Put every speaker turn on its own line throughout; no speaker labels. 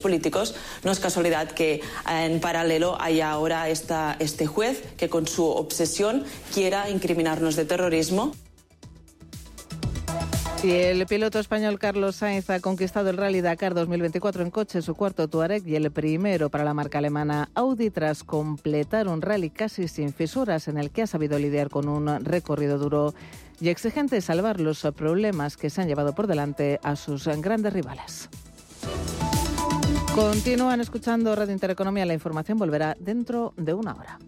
políticos, no es casualidad que en paralelo haya ahora este juez que con su obsesión quiera incriminarnos de terrorismo.
Y el piloto español Carlos Sainz ha conquistado el Rally Dakar 2024 en coche, su cuarto Touareg y el primero para la marca alemana Audi tras completar un rally casi sin fisuras en el que ha sabido lidiar con un recorrido duro y exigente salvar los problemas que se han llevado por delante a sus grandes rivales. Continúan escuchando Radio Intereconomía. La información volverá dentro de una hora.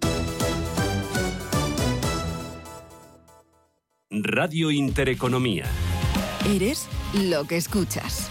Radio Intereconomía.
Eres lo que escuchas.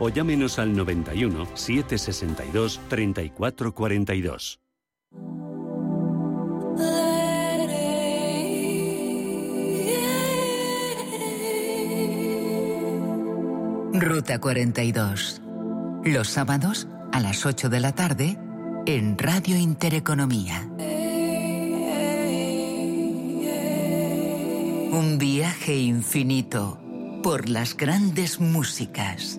o llámenos al 91 762 3442.
Ruta 42. Los sábados a las 8 de la tarde en Radio Intereconomía. Un viaje infinito por las grandes músicas.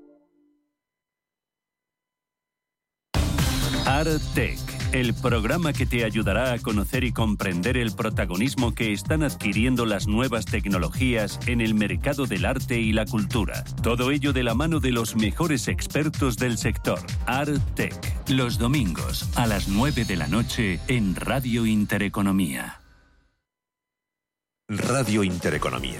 Artec, el programa que te ayudará a conocer y comprender el protagonismo que están adquiriendo las nuevas tecnologías en el mercado del arte y la cultura. Todo ello de la mano de los mejores expertos del sector. Artec, los domingos a las 9 de la noche en Radio Intereconomía.
Radio Intereconomía,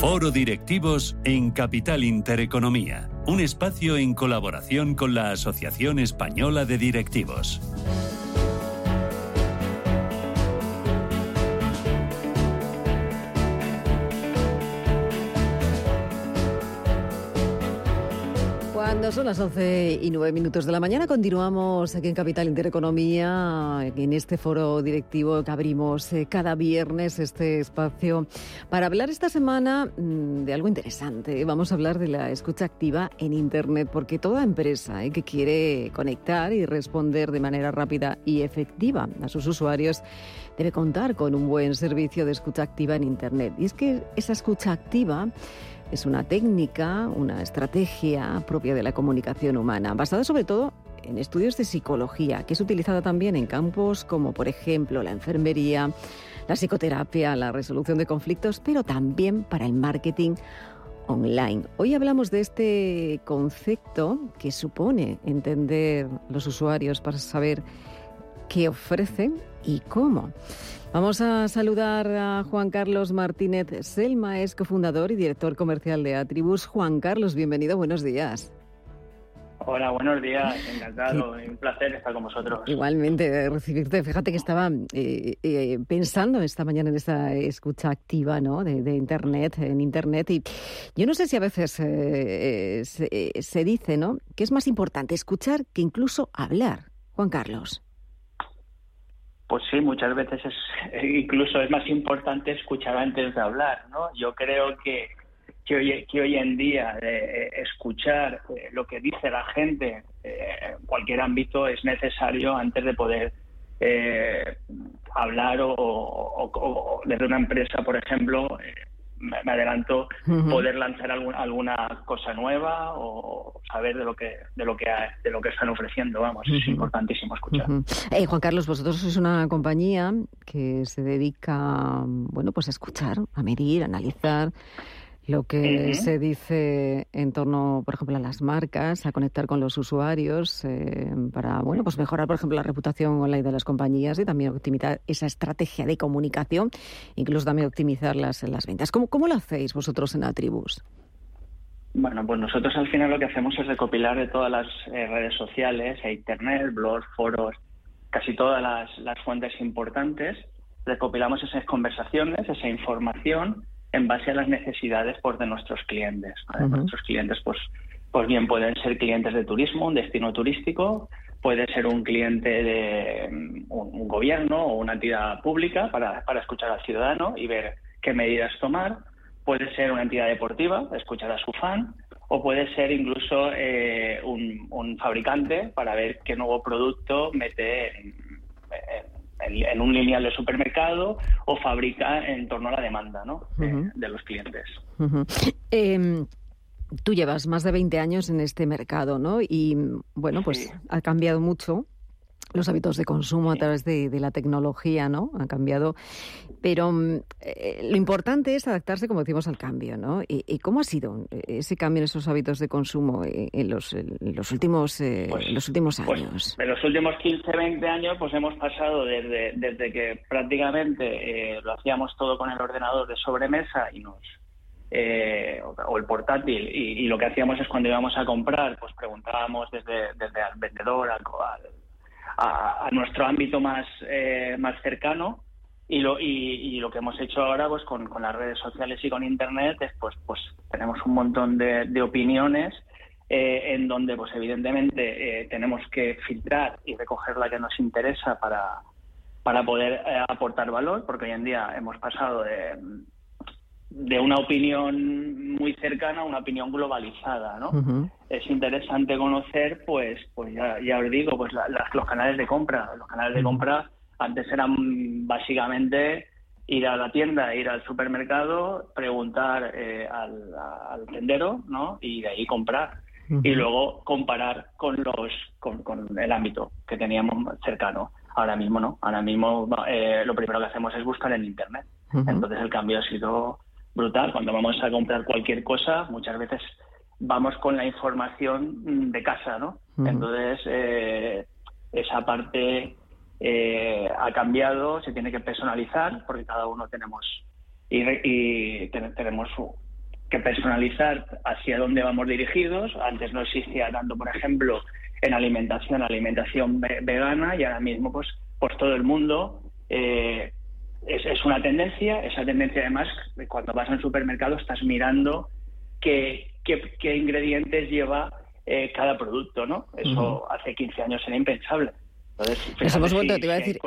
Foro Directivos en Capital Intereconomía, un espacio en colaboración con la Asociación Española de Directivos.
Son las 11 y 9 minutos de la mañana, continuamos aquí en Capital Intereconomía, en este foro directivo que abrimos eh, cada viernes, este espacio, para hablar esta semana mm, de algo interesante. Vamos a hablar de la escucha activa en Internet, porque toda empresa eh, que quiere conectar y responder de manera rápida y efectiva a sus usuarios debe contar con un buen servicio de escucha activa en Internet. Y es que esa escucha activa es una técnica, una estrategia propia de la comunicación humana, basada sobre todo en estudios de psicología, que es utilizada también en campos como, por ejemplo, la enfermería, la psicoterapia, la resolución de conflictos, pero también para el marketing online. Hoy hablamos de este concepto que supone entender los usuarios para saber qué ofrecen y cómo. Vamos a saludar a Juan Carlos Martínez Selma, es cofundador y director comercial de Atribus. Juan Carlos, bienvenido, buenos días.
Hola, buenos días, encantado, un placer estar con vosotros.
Igualmente, recibirte. Fíjate que estaba eh, eh, pensando esta mañana en esta escucha activa ¿no? de, Internet, en Internet, y yo no sé si a veces eh, se, dice ¿no? que es más importante escuchar que incluso hablar. Juan Carlos.
Pues sí, muchas veces es, incluso es más importante escuchar antes de hablar, ¿no? Yo creo que que hoy, en día eh, escuchar eh, lo que dice la gente eh, en cualquier ámbito es necesario antes de poder hablar o, desde una empresa, por ejemplo, me, adelanto, poder lanzar alguna cosa nueva o saber de lo que de lo que de lo que están ofreciendo. Vamos, es importantísimo escuchar.
Juan Carlos, vosotros sois una compañía que se dedica, bueno, pues a escuchar, a medir, a analizar lo que se dice en torno, por ejemplo, a las marcas, a conectar con los usuarios eh, para, bueno, pues mejorar, por ejemplo, la reputación online de las compañías y también optimizar esa estrategia de comunicación, incluso también optimizar las, las ventas. ¿Cómo, ¿Cómo lo hacéis vosotros en Atribus?
Bueno, pues nosotros al final lo que hacemos es recopilar de todas las eh, redes sociales, e internet, blogs, foros, casi todas las, las fuentes importantes, recopilamos esas conversaciones, esa información en base a las necesidades pues, de nuestros clientes. Nuestros clientes, pues, pues bien, pueden ser clientes de turismo, un destino turístico, puede ser un cliente de un, gobierno o una entidad pública para, para, escuchar al ciudadano y ver qué medidas tomar, puede ser una entidad deportiva, escuchar a su fan, o puede ser incluso eh, un, un, fabricante para ver qué nuevo producto mete en, en, un lineal de supermercado o fabrica en torno a la demanda ¿no? de, los clientes.
Em, tú llevas más de 20 años en este mercado, ¿no? Y bueno, pues ha cambiado mucho los hábitos de consumo a través de, la tecnología, ¿no? Han cambiado. Pero mm, eh, lo importante es adaptarse, como decimos, al cambio, ¿no? ¿Y, cómo ha sido ese cambio en esos hábitos de consumo en los, los últimos, eh, pues, los últimos pues,
años? en los últimos 15, 20 años, pues hemos pasado desde, desde que prácticamente eh, lo hacíamos todo con el ordenador de sobremesa y nos o el portátil y, lo que hacíamos es cuando íbamos a comprar pues preguntábamos desde, desde al vendedor al, al a, nuestro ámbito más, eh, más cercano y lo, y, lo que hemos hecho ahora pues con, con, las redes sociales y con internet es pues pues tenemos un montón de, de opiniones eh, en donde pues evidentemente eh, tenemos que filtrar y recoger la que nos interesa para para poder aportar valor porque hoy en día hemos pasado de de una opinión muy cercana a una opinión globalizada, ¿no? Es interesante conocer, pues, pues ya, ya os digo, pues los canales de compra. Los canales de compra antes eran básicamente ir a la tienda, ir al supermercado, preguntar eh, al, al, tendero, ¿no? Y de ahí comprar. Y luego comparar con los con, con, el ámbito que teníamos cercano. Ahora mismo no. Ahora mismo eh, lo primero que hacemos es buscar en internet. Entonces el cambio ha sido brutal. Cuando vamos a comprar cualquier cosa, muchas veces vamos con la información de casa, ¿no? Entonces, eh, esa parte eh, ha cambiado, se tiene que personalizar, porque cada uno tenemos y, tenemos que personalizar hacia dónde vamos dirigidos. Antes no existía tanto, por ejemplo, en alimentación, alimentación vegana, y ahora mismo, pues, pues todo el mundo eh, es, es, una tendencia, esa tendencia además, cuando vas al supermercado estás mirando qué, qué, ingredientes lleva eh, cada producto, ¿no? Eso hace 15 años era impensable.
Entonces, hemos vuelto, te iba a decir,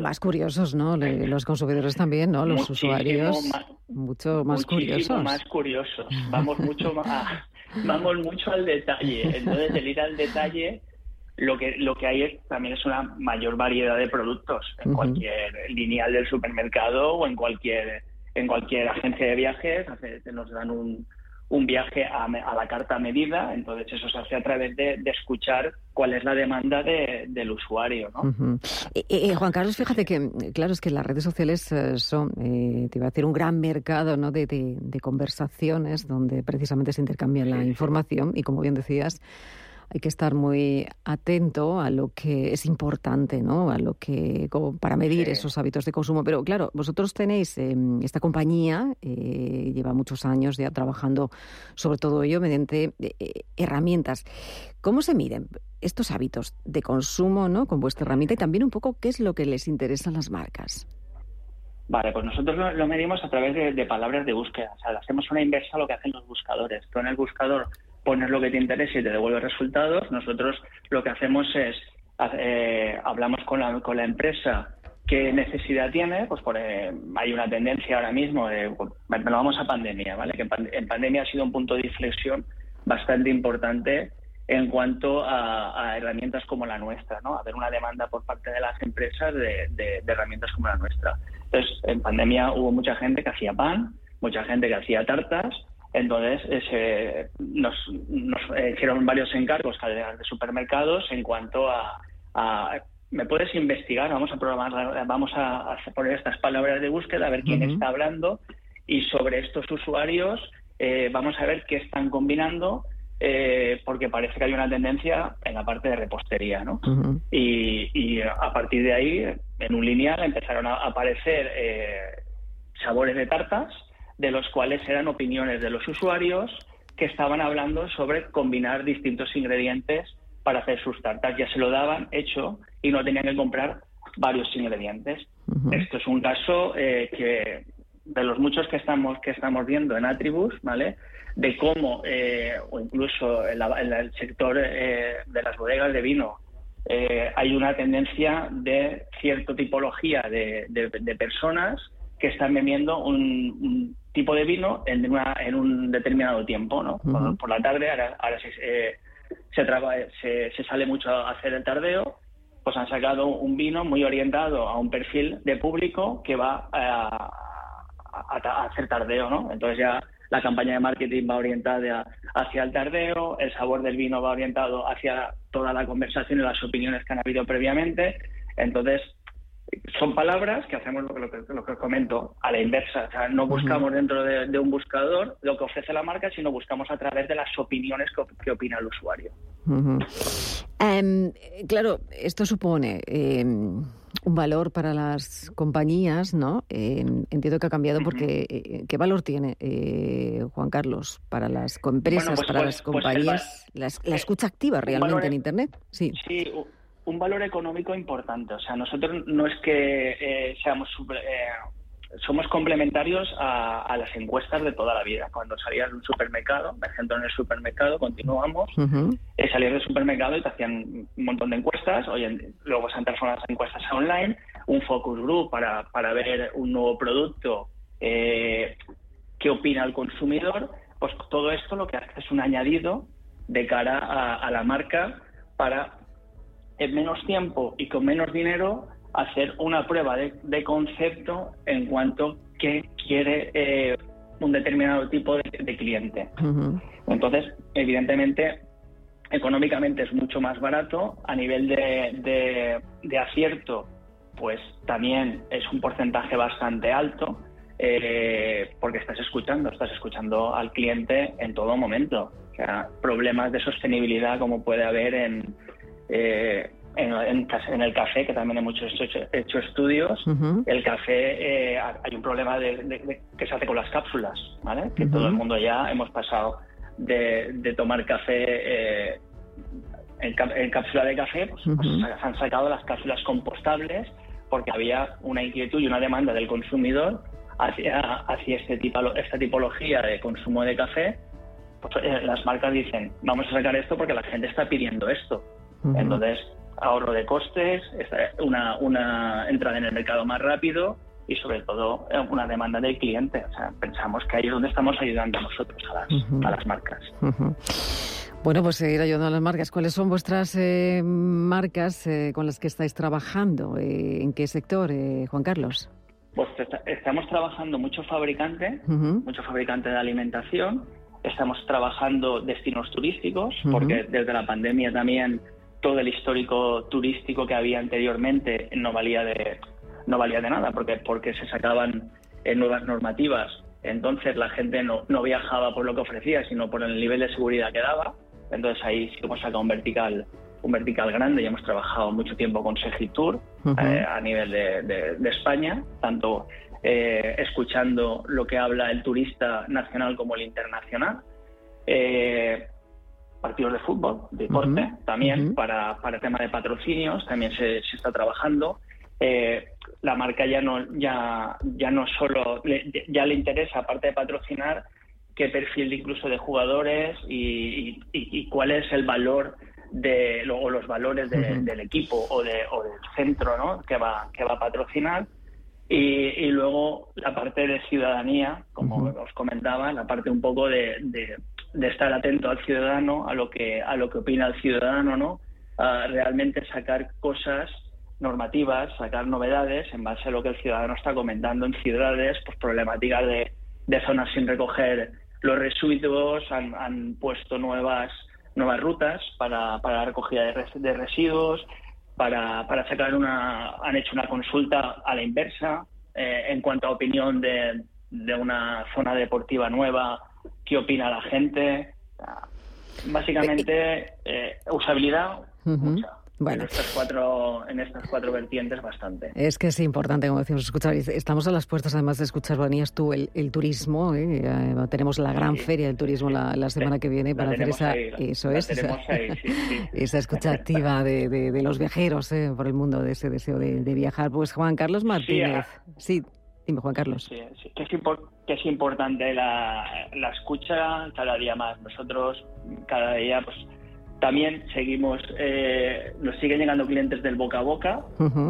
más, curiosos, ¿no? Los consumidores también, ¿no? Los usuarios, mucho más curiosos.
más curiosos. Vamos mucho más, vamos mucho al detalle. Entonces, el ir al detalle lo que, lo que hay es, también es una mayor variedad de productos en cualquier lineal del supermercado o en cualquier, en cualquier agencia de viajes. Nos dan un, un viaje a, la carta medida, entonces eso se hace a través de, escuchar cuál es la demanda del usuario. ¿no?
Juan Carlos, fíjate que, claro, es que las redes sociales eh, son, eh, te iba a decir, un gran mercado ¿no? de, de, conversaciones donde precisamente se intercambia la información y, como bien decías, hay que estar muy atento a lo que es importante, ¿no? A lo que para medir esos hábitos de consumo. Pero claro, vosotros tenéis em, esta compañía eh, lleva muchos años ya trabajando sobre todo ello mediante eh, herramientas. ¿Cómo se miden estos hábitos de consumo, ¿no? Con vuestra herramienta y también un poco qué es lo que les interesa a las marcas.
Vale, pues nosotros lo, medimos a través de, palabras de búsqueda. O sea, hacemos una inversa a lo que hacen los buscadores. Tú en el buscador pones lo que te interesa y te devuelve resultados. Nosotros lo que hacemos es, eh, hablamos con la, con la empresa qué necesidad tiene, pues por, eh, hay una tendencia ahora mismo, de, bueno, vamos a pandemia, ¿vale? Que en, pandemia ha sido un punto de inflexión bastante importante en cuanto a, herramientas como la nuestra, ¿no? Haber una demanda por parte de las empresas de herramientas como la nuestra. Entonces, en pandemia hubo mucha gente que hacía pan, mucha gente que hacía tartas, entonces eh, nos, eh, hicieron varios encargos de supermercados en cuanto a, me puedes investigar, vamos a programar, vamos a, poner estas palabras de búsqueda, a ver quién está hablando. Y sobre estos usuarios eh, vamos a ver qué están combinando porque parece que hay una tendencia en la parte de repostería, ¿no? y, y, a partir de ahí en un lineal empezaron a aparecer eh, sabores de tartas, de los cuales eran opiniones de los usuarios que estaban hablando sobre combinar distintos ingredientes para hacer sus tartas. Ya se lo daban hecho y no tenían que comprar varios ingredientes. Esto es un caso eh, que de los muchos que estamos que estamos viendo en Atribus, ¿vale? De cómo eh, o incluso en, el sector de las bodegas de vino eh, hay una tendencia de cierta tipología de, personas que están bebiendo un, tipo de vino en, en, un determinado tiempo, ¿no? por, la tarde, ahora, se, se, se, sale mucho a hacer el tardeo, pues han sacado un vino muy orientado a un perfil de público que va a, a hacer tardeo, ¿no? Entonces ya la campaña de marketing va orientada hacia el tardeo, el sabor del vino va orientado hacia toda la conversación y las opiniones que han habido previamente. Entonces, son palabras que hacemos lo que, lo que, comento a la inversa. O sea, no buscamos dentro de, un buscador lo que ofrece la marca, sino buscamos a través de las opiniones que, opina el usuario.
Em, claro, esto supone em, un valor para las compañías, ¿no? entiendo que ha cambiado porque eh, ¿qué valor tiene, eh, Juan Carlos, para las empresas, pues, para las pues, pues compañías, la, eh, escucha activa realmente en Internet?
Sí. sí, un valor económico importante. O sea, nosotros no es que seamos super, somos complementarios a, las encuestas de toda la vida. Cuando salías de un supermercado, me ejemplo en el supermercado, continuamos, eh, salías del supermercado y te hacían un montón de encuestas, Oye, luego se han transformado las encuestas online, un focus group para, para ver un nuevo producto, eh, qué opina el consumidor, pues todo esto lo que hace es un añadido de cara a la marca para en menos tiempo y con menos dinero hacer una prueba de, concepto en cuanto que quiere eh, un determinado tipo de, cliente. Entonces, evidentemente, económicamente es mucho más barato, a nivel de, acierto, pues también es un porcentaje bastante alto, eh, porque estás escuchando, estás escuchando al cliente en todo momento. O sea, problemas de sostenibilidad como puede haber en, eh, en, el café, que también hemos hecho, hecho estudios, el café eh, hay un problema de, que se hace con las cápsulas, ¿vale? Que todo el mundo ya hemos pasado de, tomar café eh, en, cápsula de café, pues, pues se han sacado las cápsulas compostables porque había una inquietud y una demanda del consumidor hacia, hacia este tipo, esta tipología de consumo de café. Pues, eh, las marcas dicen, vamos a sacar esto porque la gente está pidiendo esto. Entonces, ahorro de costes, una, una entrada en el mercado más rápido y sobre todo eh, una demanda del cliente. O sea, pensamos que ahí es donde estamos ayudando nosotros a las, a las marcas.
Bueno, pues seguir ayudando a las marcas. ¿Cuáles son vuestras eh, marcas eh, con las que estáis trabajando? ¿En qué sector, Juan Carlos?
Pues estamos trabajando mucho fabricante, mucho fabricante de alimentación. Estamos trabajando destinos turísticos, porque desde la pandemia también todo el histórico turístico que había anteriormente no valía de no valía de nada porque porque se sacaban eh, nuevas normativas. Entonces la gente no, no viajaba por lo que ofrecía sino por el nivel de seguridad que daba. Entonces ahí sí hemos sacado un vertical, un vertical grande. Y hemos trabajado mucho tiempo con Segitur eh, a nivel de, España, tanto eh, escuchando lo que habla el turista nacional como el internacional. Eh, partidos de fútbol, deporte, también para, para tema de patrocinios, también se, se está trabajando. la marca ya no ya ya no solo ya le interesa aparte de patrocinar qué perfil incluso de jugadores y, cuál es el valor de o los valores del equipo o, de, o del centro ¿no? que va que va a patrocinar y, luego la parte de ciudadanía como os comentaba la parte un poco de, de, estar atento al ciudadano a lo que a lo que opina el ciudadano no realmente sacar cosas normativas sacar novedades en base a lo que el ciudadano está comentando en ciudades pues problemáticas de, de zonas sin recoger los residuos han, puesto nuevas nuevas rutas para, para la recogida de, residuos, para, para, sacar una, han hecho una consulta a la inversa eh, en cuanto a opinión de, de, una zona deportiva nueva, qué opina la gente. Básicamente, eh, usabilidad, mucha. Bueno. En estas, cuatro, en estas cuatro vertientes bastante.
Es que es importante, como decimos, escuchar. Estamos a las puertas, además de escuchar, venías tú, el, el turismo. ¿eh? Eh, tenemos la gran feria del turismo la, la semana que viene para hacer esa, eso es, esa, escucha activa de, de, los viajeros ¿eh? por el mundo, de ese deseo de, viajar. Pues Juan Carlos Martínez. Sí, dime, Juan Carlos.
Que es, que, es, importante la, la escucha cada día más. Nosotros cada día, pues también seguimos, eh, nos siguen llegando clientes del boca a boca,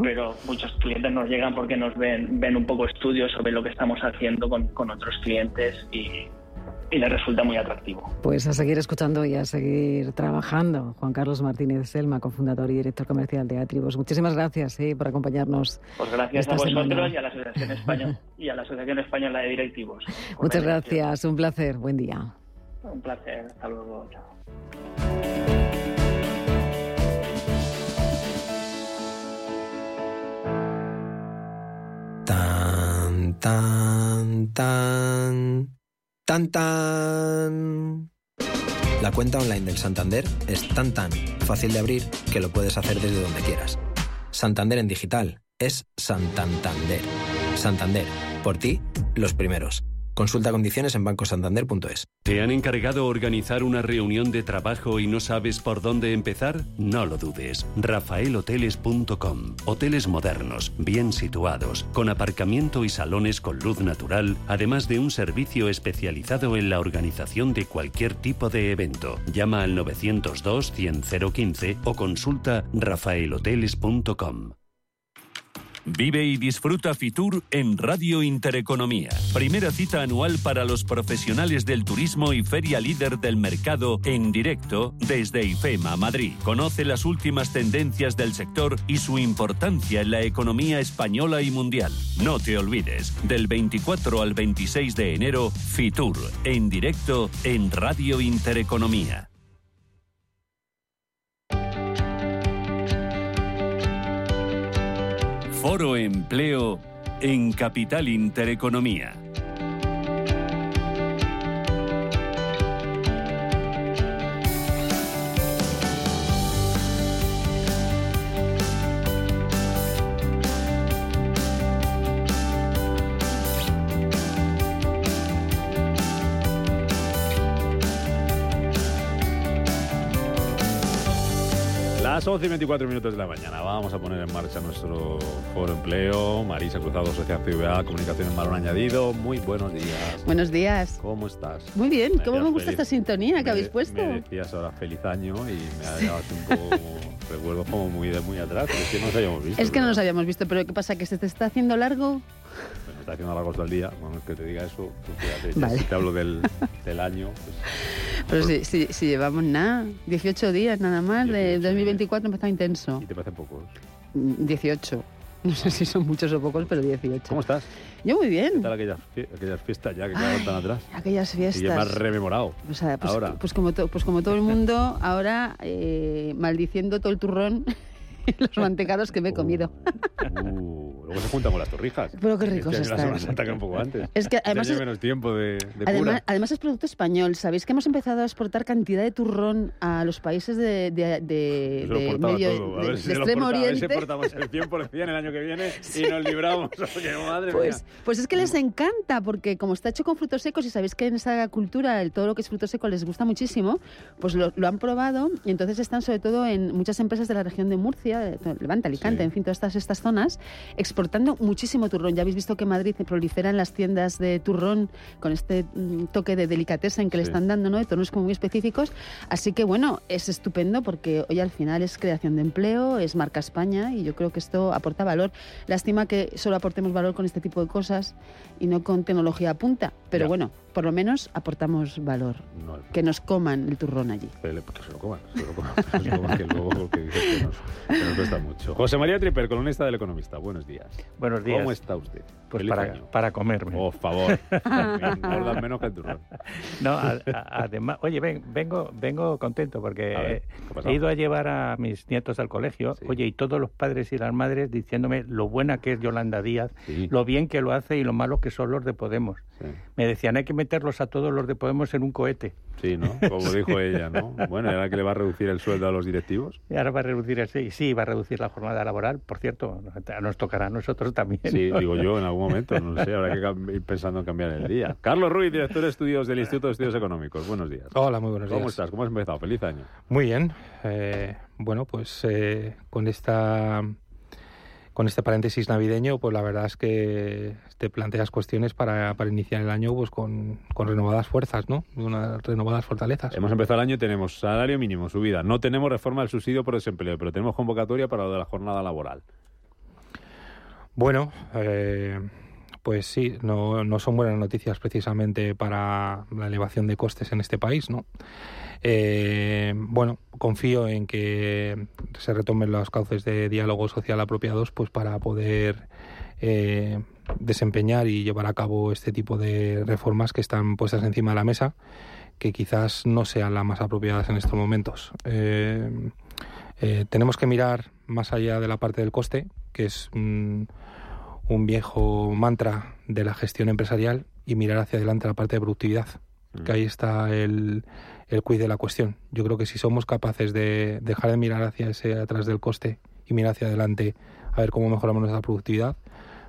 pero muchos clientes nos llegan porque nos ven, ven un poco estudios sobre lo que estamos haciendo con, con otros clientes y, y les resulta muy atractivo.
Pues a seguir escuchando y a seguir trabajando. Juan Carlos Martínez Selma, cofundador y director comercial de Atribus. Muchísimas gracias eh, por acompañarnos.
Pues gracias a vosotros y a la Asociación Española y a la Asociación Española de Directivos.
Muchas gracias, un placer, buen día.
Un placer, hasta luego, chao.
Tan, tan, tan, tan, tan. La cuenta online del Santander es tan tan fácil de abrir que lo puedes hacer desde donde quieras. Santander en digital es Santander. Santander, por ti, los primeros. Consulta condiciones en bancosantander.es.
¿Te han encargado organizar una reunión de trabajo y no sabes por dónde empezar? No lo dudes. rafaelhoteles.com. Hoteles modernos, bien situados, con aparcamiento y salones con luz natural, además de un servicio especializado en la organización de cualquier tipo de evento. Llama al 902 100 015 o consulta rafaelhoteles.com. Vive y disfruta Fitur en Radio Intereconomía. Primera cita anual para los profesionales del turismo y feria líder del mercado en directo desde IFEMA Madrid. Conoce las últimas tendencias del sector y su importancia en la economía española y mundial. No te olvides, del 24 al 26 de enero, Fitur en directo en Radio Intereconomía. Foro Empleo en Capital Intereconomía.
Las 11 y 24 minutos de la mañana. Vamos a poner en marcha nuestro foro empleo. Marisa Cruzado, Sociedad CVA, Comunicación en Marón Añadido. Muy buenos días.
Buenos días.
¿Cómo estás?
Muy bien. ¿Cómo me gusta esta sintonía que habéis puesto?
Me decías ahora feliz año y me ha dejado un poco recuerdo como muy de muy atrás. es que no nos habíamos visto.
Es que no nos habíamos visto, pero ¿qué pasa? ¿Que se te está haciendo largo?
Está haciendo largo todo el día. Bueno, que te diga eso, pues si te hablo del, del año. Pues,
pero si, si, llevamos nada, 18 días nada más, de 2024 está intenso.
¿Y te parecen pocos?
18. No sé si son muchos o pocos, pero 18.
¿Cómo estás?
Yo muy bien.
¿Qué tal aquellas, aquellas fiestas ya que quedaron tan atrás?
Aquellas fiestas.
Y más rememorado.
O sea, pues, ahora. Pues como, pues como todo el mundo, ahora eh, maldiciendo todo el turrón los mantecados que me he comido.
Uh, luego se juntan con las torrijas.
Pero qué ricos
este
están.
Un poco antes.
Es que además
Este año
es-
hay menos tiempo de, de
Además, es producto español. Sabéis que hemos empezado a exportar cantidad de turrón a los países de, de, medio
si
extremo
porta- a ver si
oriente.
portamos el 100% el año que viene y nos libramos. Oye, madre
Pues,
mía.
pues es que les encanta, porque como está hecho con frutos secos, y sabéis que en esa cultura el, todo lo que es fruto seco les gusta muchísimo, pues lo, lo han probado y entonces están sobre todo en muchas empresas de la región de Murcia, todo- Levante, Alicante,
Sí.
en fin, todas estas, estas zonas, exportando muchísimo turrón. Ya habéis visto que en Madrid proliferan las tiendas de turrón con este mm, toque de delicateza que le
Sí.
están dando, ¿no? De tonos como muy específicos. Así que bueno, es estupendo porque hoy al final es creación de empleo, es marca España y yo creo que esto aporta valor. Lástima que solo aportemos valor con este tipo de cosas y no con tecnología a punta, pero
Ya.
bueno, por lo menos aportamos valor.
No,
Que nos coman el turrón allí.
que se lo coman, se lo coman, que se lo coman, que luego que dices que nos, que nos cuesta mucho. José María Triper, columnista del Economista, buenos días.
Buenos días.
¿Cómo está usted?
Pues para, comerme.
Por favor, engordan menos que el turrón.
No, a- a- además, oye, ven, vengo, vengo contento porque he ido a llevar a mis nietos al colegio,
Sí.
oye, y todos los padres y las madres diciéndome lo buena que es Yolanda Díaz,
Sí.
lo bien que lo hace y lo malo que son los de Podemos.
Sí.
Me decían, hay que meterlos a todos los de Podemos en un cohete.
Sí, ¿no? Como dijo ella, ¿no? Bueno, ¿era que le va a reducir el sueldo a los directivos?
Y ahora va a reducir y sí, va a reducir la jornada laboral, por cierto, nos tocará a nosotros también.
Sí, digo yo en algún momento, no sé, habrá que ir pensando en cambiar el día. Carlos Ruiz, director de estudios del Instituto de Estudios Económicos. Buenos días.
Hola, muy buenos
¿Cómo
días.
estás? ¿Cómo has empezado? Feliz año.
Muy bien. Eh, bueno, pues eh, con esta con este paréntesis navideño, pues la verdad es que te planteas cuestiones para, para iniciar el año pues con, con renovadas fuerzas, ¿no? Unas renovadas fortalezas.
Hemos empezado el año y tenemos salario mínimo, subida. No tenemos reforma del subsidio por desempleo, pero tenemos convocatoria para lo de la jornada laboral.
Bueno, eh, pues sí, no, no son buenas noticias precisamente para la elevación de costes en este país, ¿no? Eh, bueno, confío en que se retomen los cauces de diálogo social apropiados pues para poder eh, desempeñar y llevar a cabo este tipo de reformas que están puestas encima de la mesa, que quizás no sean las más apropiadas en estos momentos. Eh, eh, tenemos que mirar más allá de la parte del coste, que es mm, un viejo mantra de la gestión empresarial, y mirar hacia adelante la parte de productividad, que ahí está el, el quiz de la cuestión. Yo creo que si somos capaces de dejar de mirar hacia ese atrás del coste y mirar hacia adelante a ver cómo mejoramos nuestra productividad,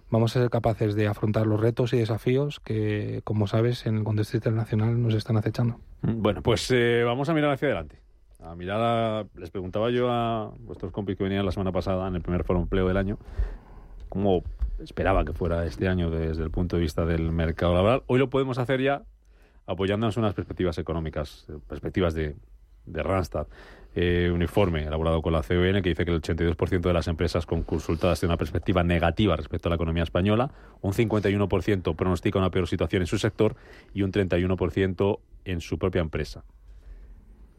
vamos a ser capaces de afrontar los retos y desafíos que, como sabes, en el contexto internacional nos están acechando.
Bueno, pues eh, vamos a mirar hacia adelante. A mirar les preguntaba yo a vuestros compis que venían la semana pasada en el primer foro empleo del año cómo esperaba que fuera este año desde el punto de vista del mercado laboral. Hoy lo podemos hacer ya apoyándonos en unas perspectivas económicas, perspectivas de, de Randstad. Eh, un informe elaborado con la CON que dice que el 82% de las empresas consultadas tiene una perspectiva negativa respecto a la economía española, un 51% pronostica una peor situación en su sector y un 31% en su propia empresa.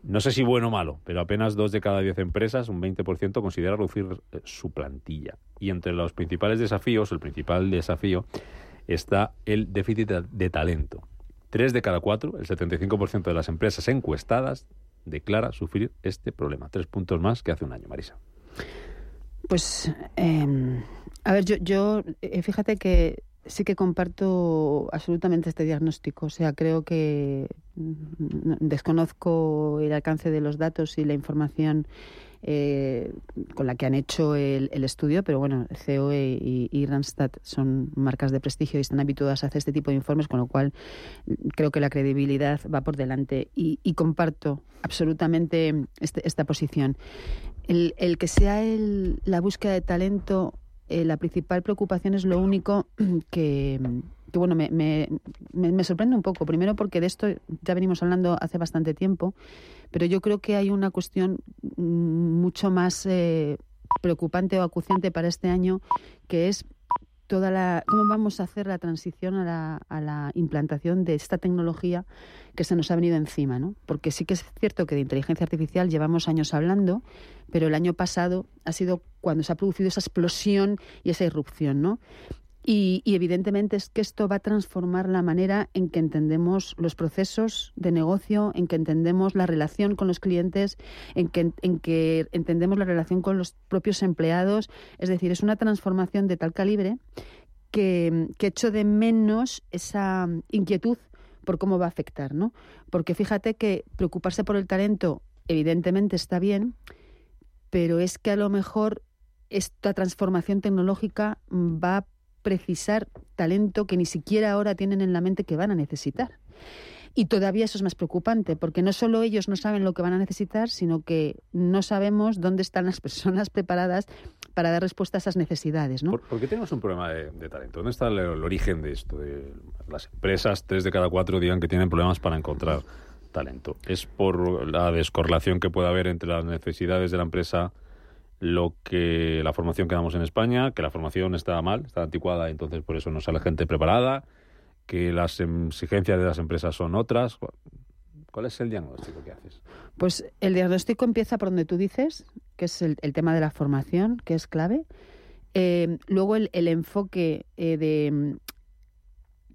No sé si bueno o malo, pero apenas dos de cada diez empresas, un 20%, considera reducir eh, su plantilla. Y entre los principales desafíos, el principal desafío, está el déficit de, talento. Tres de cada cuatro, el 75% de las empresas encuestadas, declara sufrir este problema. Tres puntos más que hace un año, Marisa.
Pues, eh, a ver, yo, yo eh, fíjate que sí que comparto absolutamente este diagnóstico. O sea, creo que mm, desconozco el alcance de los datos y la información eh, con la que han hecho el, el estudio, pero bueno, COE y, y Randstad son marcas de prestigio y están habituadas a hacer este tipo de informes, con lo cual mm, creo que la credibilidad va por delante y, y comparto absolutamente este- esta posición. El, el que sea el- la búsqueda de talento eh, la principal preocupación es lo único que, bueno, me, me, me- me sorprende un poco. Primero porque de esto ya venimos hablando hace bastante tiempo, pero yo creo que hay una cuestión mm, mucho más eh, preocupante o acuciante para este año, que es toda la cómo vamos a hacer la transición a la, a la implantación de esta tecnología que se nos ha venido encima, ¿no? Porque sí que es cierto que de inteligencia artificial llevamos años hablando, pero el año pasado ha sido cuando se ha producido esa explosión y esa irrupción, ¿no? Y, evidentemente es que esto va a transformar la manera en que entendemos los procesos de negocio, en que entendemos la relación con los clientes, en que, en que entendemos la relación con los propios empleados. Es decir, es una transformación de tal calibre que, que echo de menos esa inquietud por cómo va a afectar, ¿no? Porque fíjate que preocuparse por el talento evidentemente está bien, pero es que a lo mejor esta transformación tecnológica va a precisar talento que ni siquiera ahora tienen en la mente que van a necesitar. Y todavía eso es más preocupante, porque no solo ellos no saben lo que van a necesitar, sino que no sabemos dónde están las personas preparadas para dar respuesta a esas necesidades. ¿no?
¿Por, qué tenemos un problema de, talento? ¿Dónde está el, origen de esto? De las empresas, tres de cada cuatro digan que tienen problemas para encontrar talento. ¿Es por la descorrelación que puede haber entre las necesidades de la empresa lo que la formación que damos en España, que la formación está mal, está anticuada, entonces por eso no sale gente preparada, que las exigencias de las empresas son otras. ¿Cuál es el diagnóstico que haces?
Pues el diagnóstico empieza por donde tú dices, que es el, tema de la formación, que es clave. Eh, luego el, enfoque eh, de mm,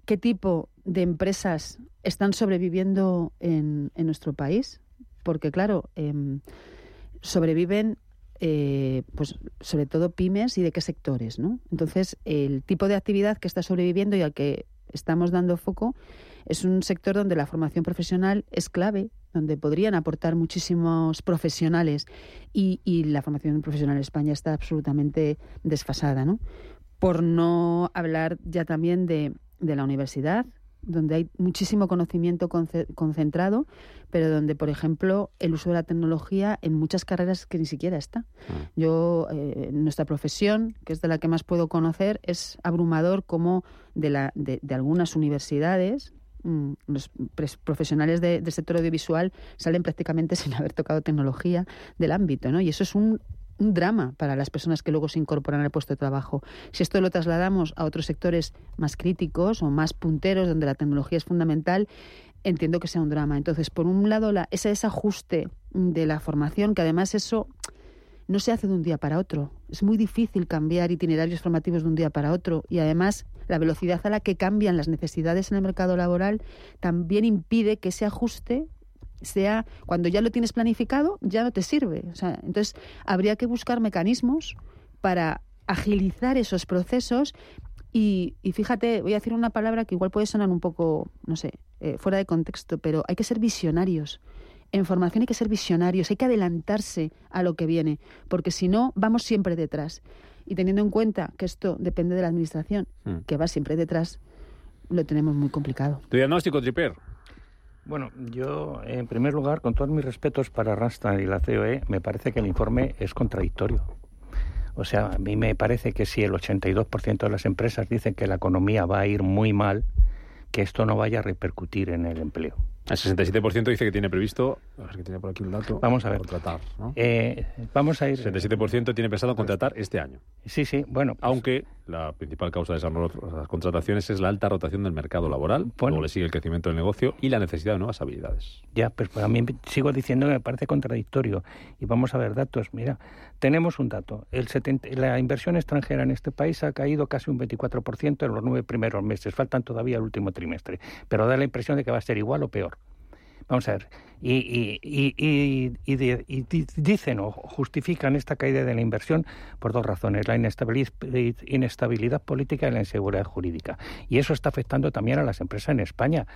qué tipo de empresas están sobreviviendo en, en nuestro país, porque claro, em, sobreviven eh, pues sobre todo pymes y de qué sectores, ¿no? Entonces, el tipo de actividad que está sobreviviendo y al que estamos dando foco es un sector donde la formación profesional es clave, donde podrían aportar muchísimos profesionales y, y la formación profesional en España está absolutamente desfasada, ¿no? Por no hablar ya también de, de la universidad, donde hay muchísimo conocimiento concentrado, pero donde, por ejemplo, el uso de la tecnología en muchas carreras que ni siquiera está. Mm. Yo, eh, nuestra profesión, que es de la que más puedo conocer, es abrumador como de, la, de, algunas universidades, mm, los profesionales del sector audiovisual salen prácticamente sin haber tocado tecnología del ámbito, ¿no? Y eso es un un drama para las personas que luego se incorporan al puesto de trabajo. Si esto lo trasladamos a otros sectores más críticos o más punteros, donde la tecnología es fundamental, entiendo que sea un drama. Entonces, por un lado, la, ese desajuste de la formación, que además eso no se hace de un día para otro. Es muy difícil cambiar itinerarios formativos de un día para otro y además la velocidad a la que cambian las necesidades en el mercado laboral también impide que ese ajuste sea cuando ya lo tienes planificado, ya no te sirve. O sea, entonces, habría que buscar mecanismos para agilizar esos procesos y, fíjate, voy a decir una palabra que igual puede sonar un poco, no sé, eh, fuera de contexto, pero hay que ser visionarios. En formación hay que ser visionarios, hay que adelantarse a lo que viene, porque si no, vamos siempre detrás. Y teniendo en cuenta que esto depende de la administración, hmm. que va siempre detrás, lo tenemos muy complicado.
Tu diagnóstico, Triper.
Bueno, yo, en primer lugar, con todos mis respetos para Rasta y la COE, me parece que el informe es contradictorio. O sea, a mí me parece que si el 82% de las empresas dicen que la economía va a ir muy mal, que esto no vaya a repercutir en el empleo.
El 67% dice que tiene previsto, a ver que tiene por aquí un dato,
vamos a ver.
contratar. ¿no?
Eh, vamos a ir.
67% tiene pensado contratar este año.
Sí, sí, bueno.
Pues Aunque la principal causa de esas contrataciones es la alta rotación del mercado laboral, luego le sigue el crecimiento del negocio y la necesidad de nuevas habilidades.
Ya, pero pues a mí sigo diciendo que me parece contradictorio. Y vamos a ver datos. Mira, tenemos un dato. El la inversión extranjera en este país ha caído casi un 24% en los nueve primeros meses. Faltan todavía el último trimestre. Pero da la impresión de que va a ser igual o peor. Vamos a ver, y, dicen o justifican esta caída de la inversión por dos razones, la inestabilidad, política y la inseguridad jurídica. Y eso está afectando también a las empresas en España.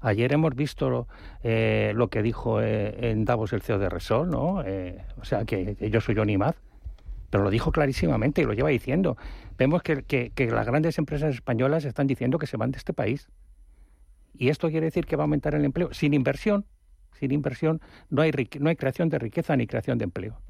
Ayer hemos visto eh, lo que dijo eh, en Davos el CEO de Resol, ¿no? Eh, o sea, que, yo soy Johnny Maz, pero lo dijo clarísimamente y lo lleva diciendo. Vemos que, que las grandes empresas españolas están diciendo que se van de este país. Y esto quiere decir que va a aumentar el empleo. Sin inversión, sin inversión no hay, no hay creación de riqueza ni creación de empleo.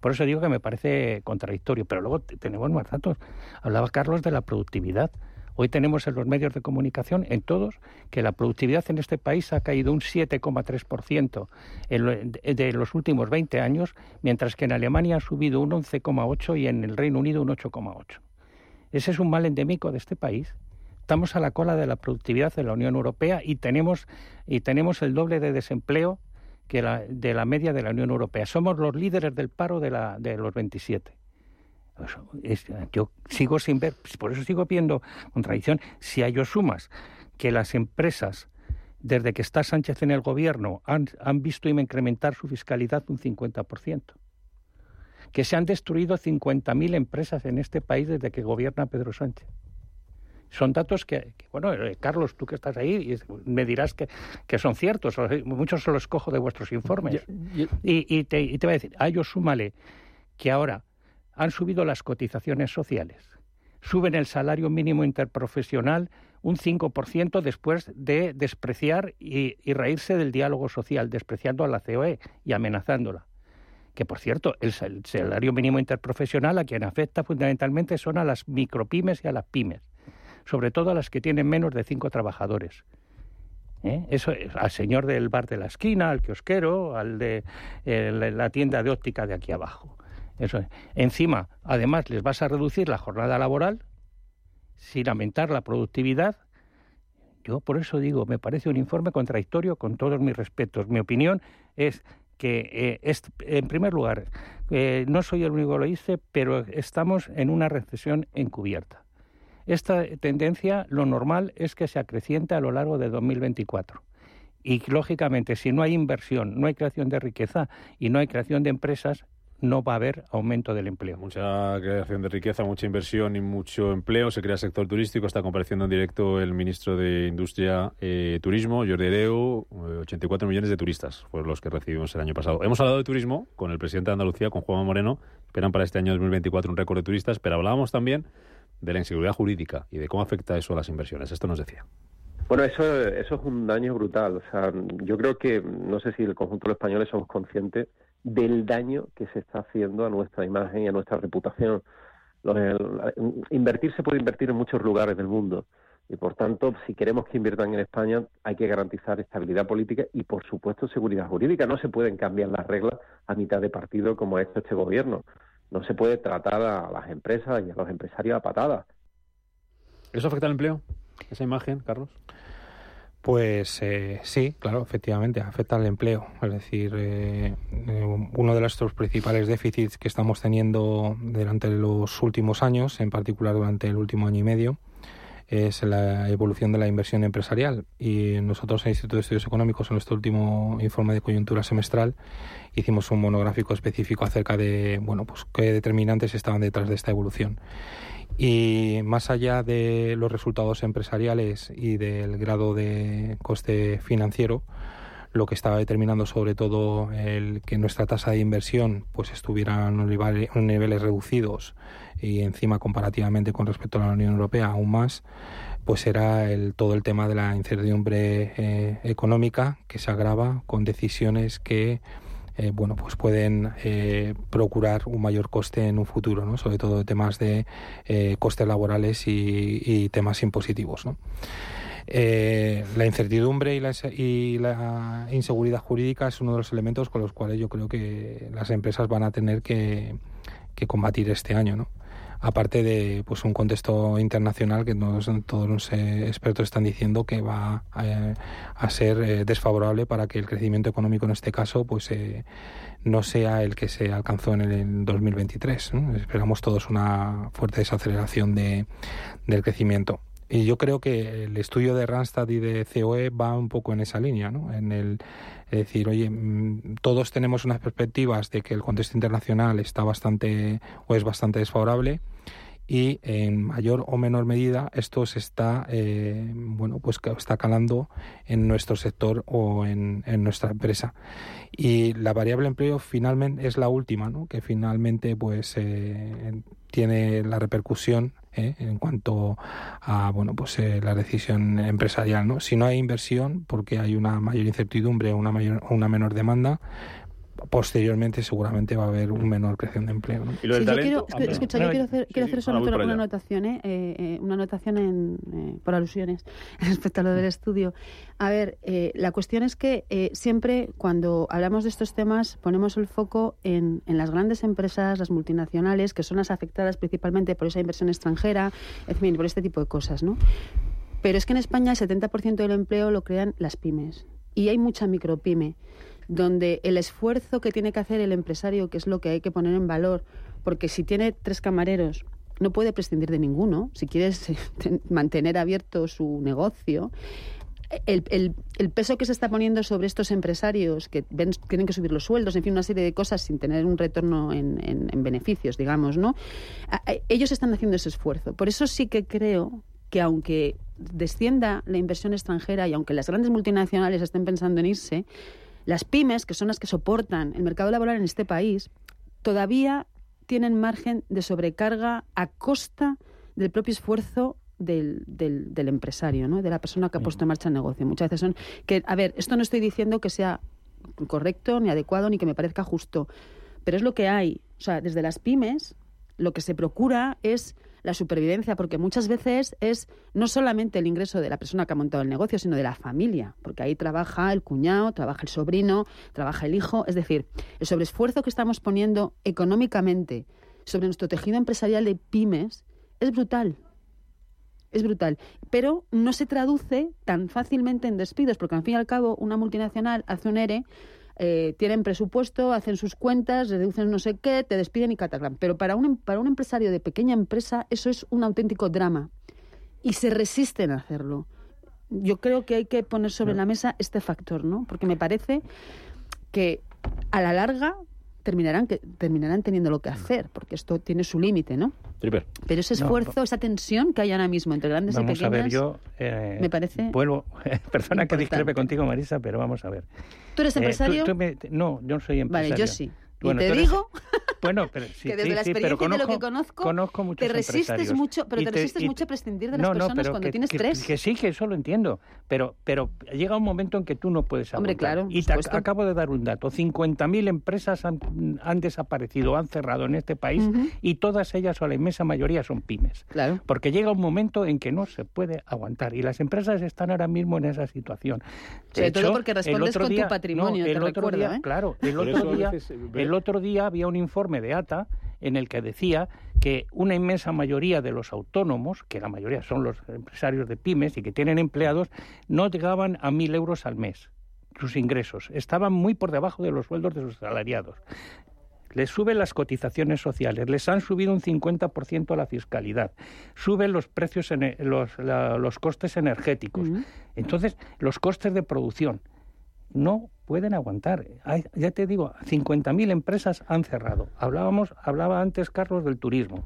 Por eso digo que me parece contradictorio. Pero luego tenemos más datos. Hablaba Carlos de la productividad. Hoy tenemos en los medios de comunicación, en todos, que la productividad en este país ha caído un 7,3% de los últimos 20 años, mientras que en Alemania ha subido un 11,8% y en el Reino Unido un 8,8%. Ese es un mal endémico de este país estamos a la cola de la productividad de la Unión Europea y tenemos, y tenemos el doble de desempleo que de la media de la Unión Europea. Somos los líderes del paro de, la, de los 27. yo sigo sin ver, por eso sigo viendo contradicción. Si a ello sumas que las empresas, desde que está Sánchez en el gobierno, han, han visto incrementar su fiscalidad un 50%, que se han destruido 50.000 empresas en este país desde que gobierna Pedro Sánchez. Son datos que, bueno, eh, Carlos, tú que estás ahí, me dirás que, que son ciertos, muchos se los cojo de vuestros informes. Y, te, y te voy a decir, a ellos súmale que ahora han subido las cotizaciones sociales, suben el salario mínimo interprofesional un 5% después de despreciar y, reírse del diálogo social, despreciando a la COE y amenazándola. Que, por cierto, el, salario mínimo interprofesional a quien afecta fundamentalmente son a las micropymes y a las pymes, sobre todo a las que tienen menos de cinco trabajadores. ¿Eh? Eso al señor del bar de la esquina, al kiosquero, al de la tienda de óptica de aquí abajo. Eso Encima, además, les vas a reducir la jornada laboral sin aumentar la productividad. Yo por eso digo, me parece un informe contradictorio con todos mis respetos. Mi opinión es que, eh, en primer lugar, eh, no soy el único que lo dice, pero estamos en una recesión encubierta. Esta tendencia, lo normal es que se acreciente a lo largo de 2024. Y lógicamente, si no hay inversión, no hay creación de riqueza y no hay creación de empresas, no va a haber aumento del empleo.
Mucha creación de riqueza, mucha inversión y mucho empleo. Se crea sector turístico. Está compareciendo en directo el ministro de Industria y eh, Turismo, Jordi Ereu. 84 millones de turistas fueron los que recibimos el año pasado. Hemos hablado de turismo con el presidente de Andalucía, con Juan Moreno. Esperan para este año 2024 un récord de turistas, pero hablábamos también de la inseguridad jurídica y de cómo afecta eso a las inversiones. Esto nos decía.
Bueno, eso, eso es un daño brutal. O sea, yo creo que, no sé si el conjunto de los españoles somos conscientes del daño que se está haciendo a nuestra imagen y a nuestra reputación. invertir se puede invertir en muchos lugares del mundo y por tanto, si queremos que inviertan en España, hay que garantizar estabilidad política y, por supuesto, seguridad jurídica. No se pueden cambiar las reglas a mitad de partido como ha hecho este gobierno. No se puede tratar a las empresas y a los empresarios a patadas.
¿Eso afecta al empleo? ¿Esa imagen, Carlos?
Pues eh, sí, claro, efectivamente, afecta al empleo. Es decir, eh, eh, uno de nuestros principales déficits que estamos teniendo durante los últimos años, en particular durante el último año y medio, es la evolución de la inversión empresarial. Y nosotros en el Instituto de Estudios Económicos, en nuestro último informe de coyuntura semestral, hicimos un monográfico específico acerca de bueno, pues qué determinantes estaban detrás de esta evolución. Y más allá de los resultados empresariales y del grado de coste financiero, lo que estaba determinando sobre todo el que nuestra tasa de inversión pues estuviera en niveles, reducidos y encima comparativamente con respecto a la Unión Europea aún más pues era el, todo el tema de la incertidumbre eh, económica que se agrava con decisiones que eh, bueno, pues pueden eh, procurar un mayor coste en un futuro, ¿no? sobre todo temas de eh, costes laborales y, temas impositivos. ¿no? La incertidumbre y la, inseguridad jurídica es uno de los elementos con los cuales yo creo que las empresas van a tener que, combatir este año. ¿no? aparte de pues un contexto internacional que todos, los eh, expertos están diciendo que va eh, a, ser eh, desfavorable para que el crecimiento económico en este caso pues no sea el que se alcanzó en el 2023 esperamos todos una fuerte desaceleración de, del crecimiento y yo creo que el estudio de Randstad y de COE va un poco en esa línea, ¿no? En el decir, oye, mm, todos tenemos unas perspectivas de que el contexto internacional está bastante o es bastante desfavorable y en mayor o menor medida esto se está eh, bueno pues está calando en nuestro sector o en, en, nuestra empresa y la variable empleo finalmente es la última ¿no? que finalmente pues eh, tiene la repercusión ¿eh? en cuanto a bueno pues la decisión empresarial no si no hay inversión porque hay una mayor incertidumbre o una mayor una menor demanda posteriormente seguramente va a haber un menor creación de empleo.
¿Y yo quiero, escucha, yo quiero hacer, quiero hacer solamente una, anotación, ¿eh? Eh, eh, una anotación en, por alusiones respecto a lo del estudio. A ver, la cuestión es que siempre cuando hablamos de estos temas ponemos el foco en, en, las grandes empresas, las multinacionales, que son las afectadas principalmente por esa inversión extranjera, en fin, por este tipo de cosas, ¿no? Pero es que en España el 70% del empleo lo crean las pymes y hay mucha micropyme. Donde el esfuerzo que tiene que hacer el empresario, que es lo que hay que poner en valor, porque si tiene tres camareros, no puede prescindir de ninguno, si quieres mantener abierto su negocio, el, peso que se está poniendo sobre estos empresarios que tienen que subir los sueldos, en fin, una serie de cosas sin tener un retorno en, beneficios, digamos, ¿no? ellos están haciendo ese esfuerzo. Por eso sí que creo que aunque descienda la inversión extranjera y aunque las grandes multinacionales estén pensando en irse, las pymes, que son las que soportan el mercado laboral en este país, todavía tienen margen de sobrecarga a costa del propio esfuerzo del, del, empresario, ¿no? de la persona que ha puesto en marcha el negocio. Muchas veces son que, a ver, esto no estoy diciendo que sea correcto, ni adecuado, ni que me parezca justo, pero es lo que hay. O sea, desde las pymes, lo que se procura es la supervivencia, porque muchas veces es no solamente el ingreso de la persona que ha montado el negocio, sino de la familia, porque ahí trabaja el cuñado, trabaja el sobrino, trabaja el hijo, es decir, el sobreesfuerzo que estamos poniendo económicamente sobre nuestro tejido empresarial de pymes es brutal es brutal. Pero no se traduce tan fácilmente en despidos, porque al fin y al cabo una multinacional hace un ERE, eh, tienen presupuesto, hacen sus cuentas, reducen no sé qué, te despiden y catagran. Pero para un, em, para un empresario de pequeña empresa eso es un auténtico drama. Y se resisten a hacerlo. Yo creo que hay que poner sobre la mesa este factor, ¿no? Porque me parece que a la larga terminarán, que, terminarán teniendo lo que hacer, porque esto tiene su límite, ¿no? Pero ese esfuerzo, esa tensión que hay ahora mismo entre grandes y pequeñas,
a ver, yo, eh,
me parece
Vuelvo, perdona que discrepe contigo, Marisa, pero vamos a ver.
¿Tú eres eh, empresario?
no, yo no soy empresario.
Vale, yo sí y te digo
bueno, pero,
que desde la experiencia de lo que conozco, te resistes mucho, pero te, resistes mucho a prescindir de las personas cuando tienes tres.
Que sí, que eso lo entiendo, pero, pero llega un momento en que tú no puedes
Hombre, claro,
Y te acabo de dar un dato, 50.000 empresas han, han, desaparecido, han cerrado en este país y todas ellas o la inmensa mayoría son pymes.
Claro.
Porque llega un momento en que no se puede aguantar y las empresas están ahora mismo en esa situación.
Sobre todo porque respondes con tu patrimonio, el otro
día,
¿eh?
Claro, el otro día, el el otro día había un informe de ATA en el que decía que una inmensa mayoría de los autónomos, que la mayoría son los empresarios de pymes y que tienen empleados, no llegaban a mil euros al mes sus ingresos. Estaban muy por debajo de los sueldos de sus salariados. Les suben las cotizaciones sociales, les han subido un 50% la fiscalidad, suben los precios, los, los costes energéticos. Entonces, los costes de producción no pueden aguantar. ya te digo, 50.000 empresas han cerrado. Hablábamos, hablaba antes Carlos del turismo.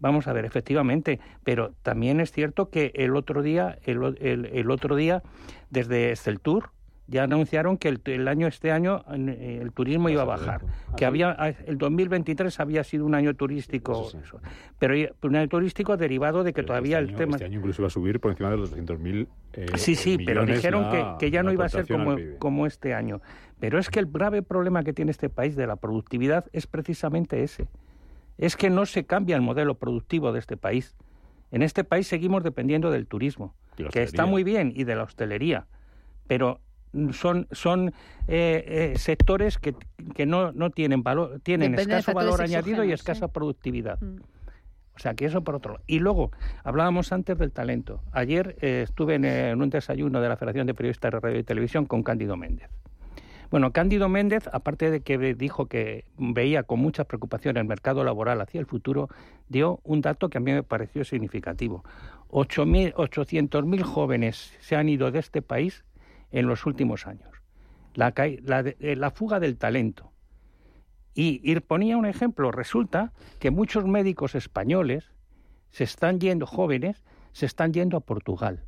Vamos a ver, efectivamente, pero también es cierto que el otro día, el, el, otro día, desde Esteltur, ya anunciaron que el, año este año eh, el turismo iba a bajar, que había ah, el 2023 había sido un año turístico, pero un año turístico derivado de que todavía
este
el tema
este año incluso iba a subir por encima de los 200.000
eh, Sí, sí, pero dijeron que, que, ya no iba a ser como, como este año. Pero es que el grave problema que tiene este país de la productividad es precisamente ese. Es que no se cambia el modelo productivo de este país. En este país seguimos dependiendo del turismo, que está muy bien, y de la hostelería. Pero son, son eh, eh, sectores que, que no, no, tienen valor, tienen escaso valor añadido y escasa productividad. Mm. O sea, que eso por otro lado. Y luego, hablábamos antes del talento. Ayer eh, estuve en, un desayuno de la Federación de Periodistas de Radio y Televisión con Cándido Méndez. Bueno, Cándido Méndez, aparte de que dijo que veía con mucha preocupación el mercado laboral hacia el futuro, dio un dato que a mí me pareció significativo. 800.000 jóvenes se han ido de este país en los últimos años. La, eh, la, fuga del talento. Y, y, ponía un ejemplo, resulta que muchos médicos españoles se están yendo, jóvenes, se están yendo a Portugal.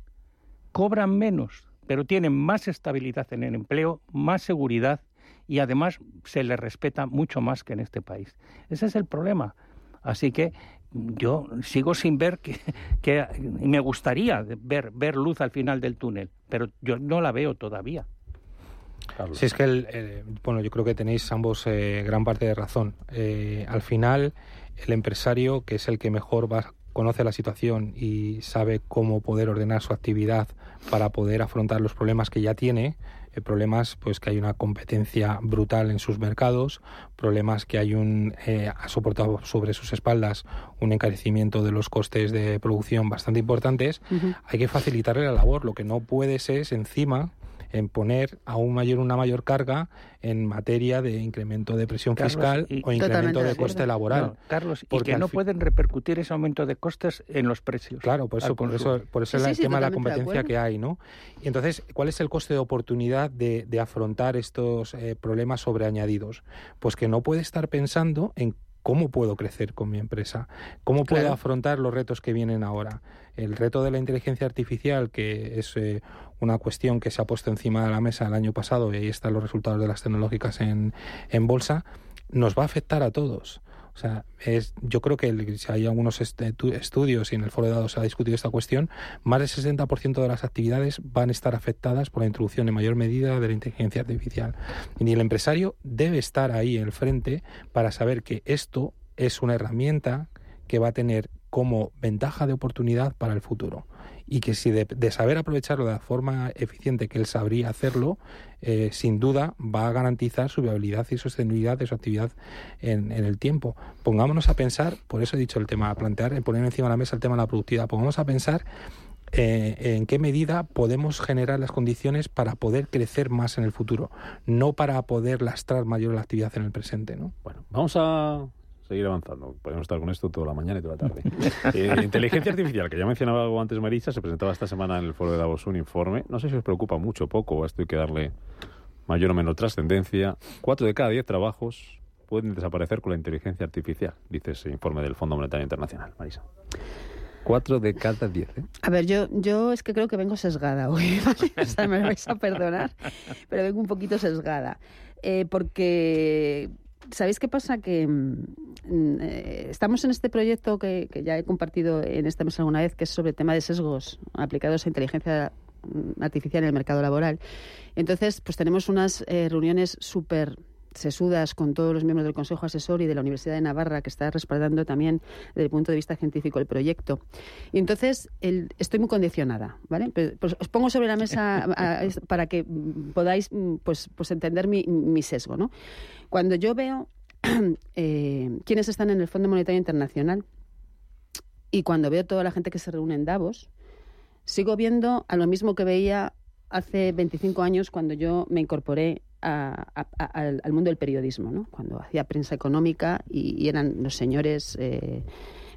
Cobran menos, pero tienen más estabilidad en el empleo, más seguridad y además se les respeta mucho más que en este país. Ese es el problema. Así que yo sigo sin ver que, que me gustaría ver, ver luz al final del túnel, pero yo no la veo todavía.
Sí, es que, el, bueno, yo creo que tenéis ambos eh, gran parte de razón. Eh, al final, el empresario, que es el que mejor va, conoce la situación y sabe cómo poder ordenar su actividad para poder afrontar los problemas que ya tiene, problemas pues que hay una competencia brutal en sus mercados, problemas que hay un eh, ha soportado sobre sus espaldas un encarecimiento de los costes de producción bastante importantes, hay que facilitarle la labor. Lo que no puede ser es encima en poner aún mayor una mayor carga en materia de incremento de presión fiscal o incremento de, coste laboral.
Carlos, y que no pueden repercutir ese aumento de costes en los precios.
Claro, por eso, por eso, por eso es el tema de la competencia que hay, ¿no? Y entonces, ¿cuál es el coste de oportunidad de, afrontar estos eh, problemas sobreañadidos? Pues que no puede estar pensando en ¿Cómo puedo crecer con mi empresa? ¿Cómo puedo afrontar los retos que vienen ahora? El reto de la inteligencia artificial, que es eh, una cuestión que se ha puesto encima de la mesa el año pasado y ahí están los resultados de las tecnológicas en, en bolsa, nos va a afectar a todos. O sea, es, yo creo que si hay algunos estudios y en el foro de datos se ha discutido esta cuestión, más del 60% de las actividades van a estar afectadas por la introducción en mayor medida de la inteligencia artificial. Y el empresario debe estar ahí en el frente para saber que esto es una herramienta que va a tener como ventaja de oportunidad para el futuro y que si de, saber aprovecharlo de la forma eficiente que él sabría hacerlo, eh, sin duda va a garantizar su viabilidad y sostenibilidad de su actividad en, el tiempo. Pongámonos a pensar, por eso he dicho el tema, plantear, poner encima de la mesa el tema de la productividad, pongamos a pensar eh, en qué medida podemos generar las condiciones para poder crecer más en el futuro, no para poder lastrar mayor la actividad en el presente. ¿no?
Bueno, vamos a seguir avanzando. Podemos estar con esto toda la mañana y toda la tarde. eh, inteligencia artificial, que ya mencionaba algo antes Marisa, se presentaba esta semana en el foro de Davos un informe. No sé si os preocupa mucho o poco, o esto hay que darle mayor o menor trascendencia. Cuatro de cada diez trabajos pueden desaparecer con la inteligencia artificial, dice ese informe del Fondo Monetario Internacional. Marisa. Cuatro de cada diez. ¿eh?
A ver, yo, yo es que creo que vengo sesgada hoy. o sea, me vais a perdonar, pero vengo un poquito sesgada. Eh, porque ¿Sabéis qué pasa? Que mm, eh, estamos en este proyecto que, ya he compartido en esta mesa alguna vez, que es sobre el tema de sesgos aplicados a inteligencia mm, artificial en el mercado laboral. Entonces, pues tenemos unas eh, reuniones súper sesudas con todos los miembros del Consejo Asesor y de la Universidad de Navarra, que está respaldando también desde el punto de vista científico el proyecto. Y entonces estoy muy condicionada, ¿vale? Pues os pongo sobre la mesa para que podáis pues, pues entender mi, sesgo, ¿no? Cuando yo veo eh, quiénes están en el Fondo Monetario Internacional y cuando veo toda la gente que se reúne en Davos, sigo viendo a lo mismo que veía hace 25 años cuando yo me incorporé al, mundo del periodismo, ¿no? cuando hacía prensa económica y, eran los señores eh,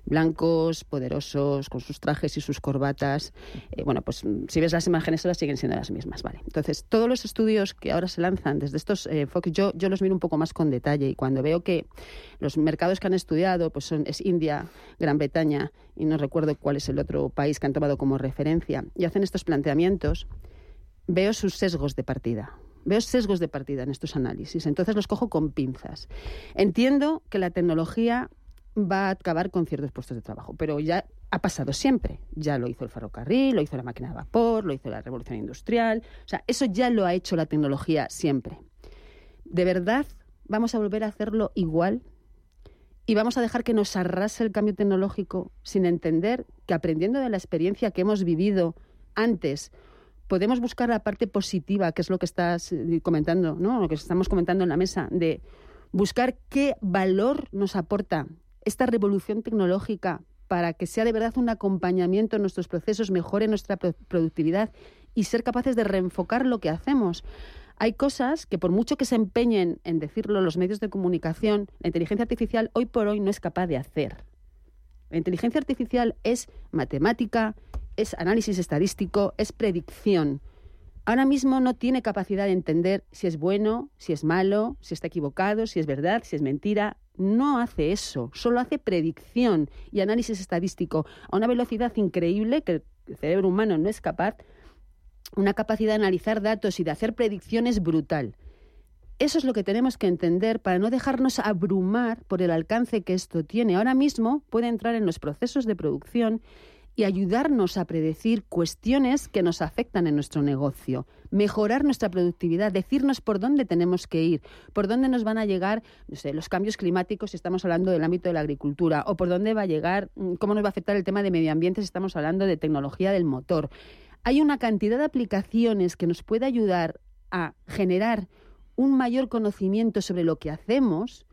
blancos, poderosos, con sus trajes y sus corbatas. Eh, bueno, pues si ves las imágenes, ahora siguen siendo las mismas. Vale. Entonces, todos los estudios que ahora se lanzan desde estos eh, yo, yo los miro un poco más con detalle y cuando veo que los mercados que han estudiado pues son, es India, Gran Bretaña y no recuerdo cuál es el otro país que han tomado como referencia y hacen estos planteamientos, veo sus sesgos de partida. Veo sesgos de partida en estos análisis, entonces los cojo con pinzas. Entiendo que la tecnología va a acabar con ciertos puestos de trabajo, pero ya ha pasado siempre. Ya lo hizo el ferrocarril, lo hizo la máquina de vapor, lo hizo la revolución industrial. O sea, eso ya lo ha hecho la tecnología siempre. ¿De verdad vamos a volver a hacerlo igual? ¿Y vamos a dejar que nos arrase el cambio tecnológico sin entender que aprendiendo de la experiencia que hemos vivido antes podemos buscar la parte positiva, que es lo que estás eh, comentando, ¿no? Lo que estamos comentando en la mesa, de buscar qué valor nos aporta esta revolución tecnológica para que sea de verdad un acompañamiento en nuestros procesos, mejore nuestra productividad y ser capaces de reenfocar lo que hacemos. Hay cosas que por mucho que se empeñen en decirlo los medios de comunicación, la inteligencia artificial hoy por hoy no es capaz de hacer. La inteligencia artificial es matemática, es análisis estadístico, es predicción. Ahora mismo no tiene capacidad de entender si es bueno, si es malo, si está equivocado, si es verdad, si es mentira. No hace eso, solo hace predicción y análisis estadístico a una velocidad increíble que el cerebro humano no es capaz, una capacidad de analizar datos y de hacer predicciones brutal. Eso es lo que tenemos que entender para no dejarnos abrumar por el alcance que esto tiene. Ahora mismo puede entrar en los procesos de producción y ayudarnos a predecir cuestiones que nos afectan en nuestro negocio, mejorar nuestra productividad, decirnos por dónde tenemos que ir, por dónde nos van a llegar los cambios climáticos si estamos hablando del ámbito de la agricultura, o por dónde va a llegar, mm, cómo nos va a afectar el tema de medio ambiente si estamos hablando de tecnología del motor. Hay una cantidad de aplicaciones que nos puede ayudar a generar un mayor conocimiento sobre lo que hacemos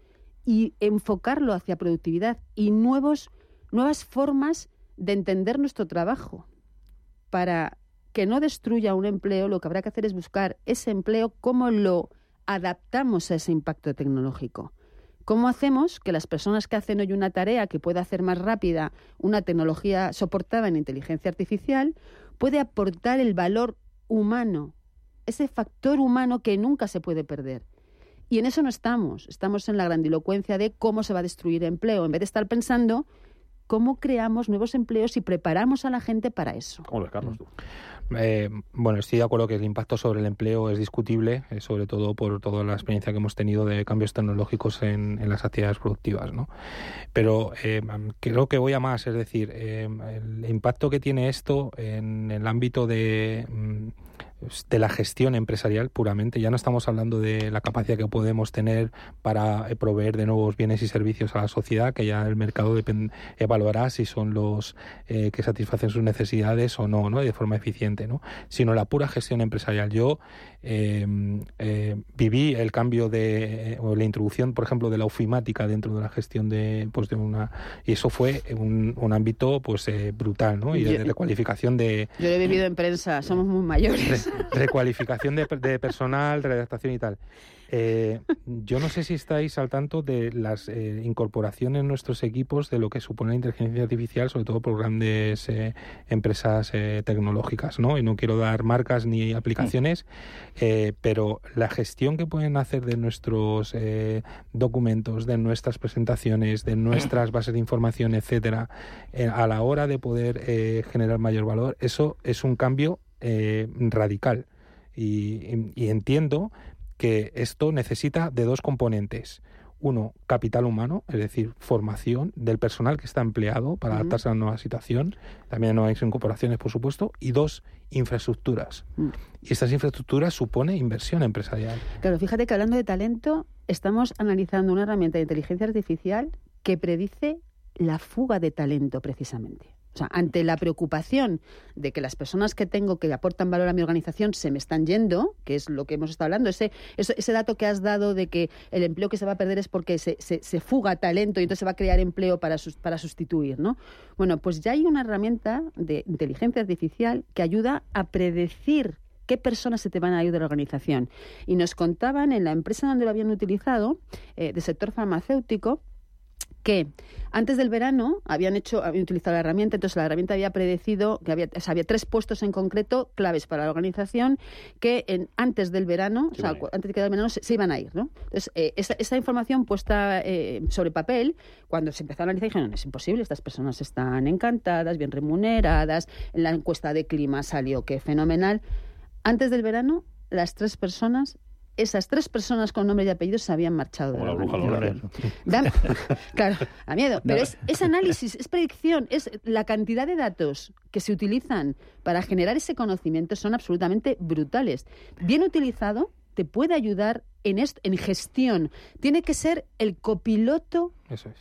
y enfocarlo hacia productividad y nuevos, nuevas formas de entender nuestro trabajo para que no destruya un empleo, lo que habrá que hacer es buscar ese empleo, cómo lo adaptamos a ese impacto tecnológico. ¿Cómo hacemos que las personas que hacen hoy una tarea que pueda hacer más rápida una tecnología soportada en inteligencia artificial puede aportar el valor humano, ese factor humano que nunca se puede perder? Y en eso no estamos. Estamos en la grandilocuencia de cómo se va a destruir empleo, en vez de estar pensando cómo creamos nuevos empleos y preparamos a la gente para eso.
¿Cómo lo Carlos, tú?
Eh, bueno, estoy de acuerdo que el impacto sobre el empleo es discutible, eh, sobre todo por toda la experiencia que hemos tenido de cambios tecnológicos en, las actividades productivas, ¿no? Pero eh, creo que voy a más, es decir, el impacto que tiene esto en el ámbito de mm, de la gestión empresarial puramente. Ya no estamos hablando de la capacidad que podemos tener para eh, proveer de nuevos bienes y servicios a la sociedad, que ya el mercado evaluará si son los eh, que satisfacen sus necesidades o no, ¿no? de forma eficiente, ¿no? sino la pura gestión empresarial. Yo em, eh, viví el cambio de o la introducción, por ejemplo, de la ofimática dentro de la gestión de, pues de una y eso fue un, un ámbito pues brutal, ¿no? Y de recualificación de.
Yo lo he vivido en prensa, somos muy mayores
recualificación de, de personal, redactación y tal. Eh, yo no sé si estáis al tanto de las eh, incorporaciones en nuestros equipos de lo que supone la inteligencia artificial, sobre todo por grandes eh, empresas tecnológicas, ¿no? Y no quiero dar marcas ni aplicaciones, pero la gestión que pueden hacer de nuestros documentos, de nuestras presentaciones, de nuestras bases de información, etcétera, a la hora de poder generar mayor valor, eso es un cambio eh, radical. Y, entiendo que esto necesita de dos componentes. Uno, capital humano, es decir, formación del personal que está empleado para adaptarse a la nueva situación, también nuevas incorporaciones, por supuesto. Y dos, infraestructuras. Mm. Y estas infraestructuras supone inversión empresarial.
Claro, fíjate que hablando de talento, estamos analizando una herramienta de inteligencia artificial que predice la fuga de talento precisamente. O sea, ante la preocupación de que las personas que tengo que aportan valor a mi organización se me están yendo, que es lo que hemos estado hablando, ese, ese, dato que has dado de que el empleo que se va a perder es porque se, se, fuga talento y entonces se va a crear empleo para, para sustituir, ¿no? Bueno, pues ya hay una herramienta de inteligencia artificial que ayuda a predecir qué personas se te van a ir de la organización. Y nos contaban en la empresa donde lo habían utilizado, eh, sector farmacéutico, que antes del verano habían hecho, habían utilizado la herramienta, entonces la herramienta había predecido que había, había tres puestos en concreto claves para la organización que en, antes del verano, o sea, antes de que el verano se, iban a ir, ¿no? Entonces, eh, esa, información puesta eh, sobre papel, cuando se empezó a analizar, dijeron, no, es imposible, estas personas están encantadas, bien remuneradas, en la encuesta de clima salió que fenomenal. Antes del verano, las tres personas esas tres personas con nombre y apellido se habían marchado.
Como la, bruja
claro, a miedo. Pero es, es, análisis, es predicción, es la cantidad de datos que se utilizan para generar ese conocimiento son absolutamente brutales. Bien utilizado, te puede ayudar en, en gestión. Tiene que ser el copiloto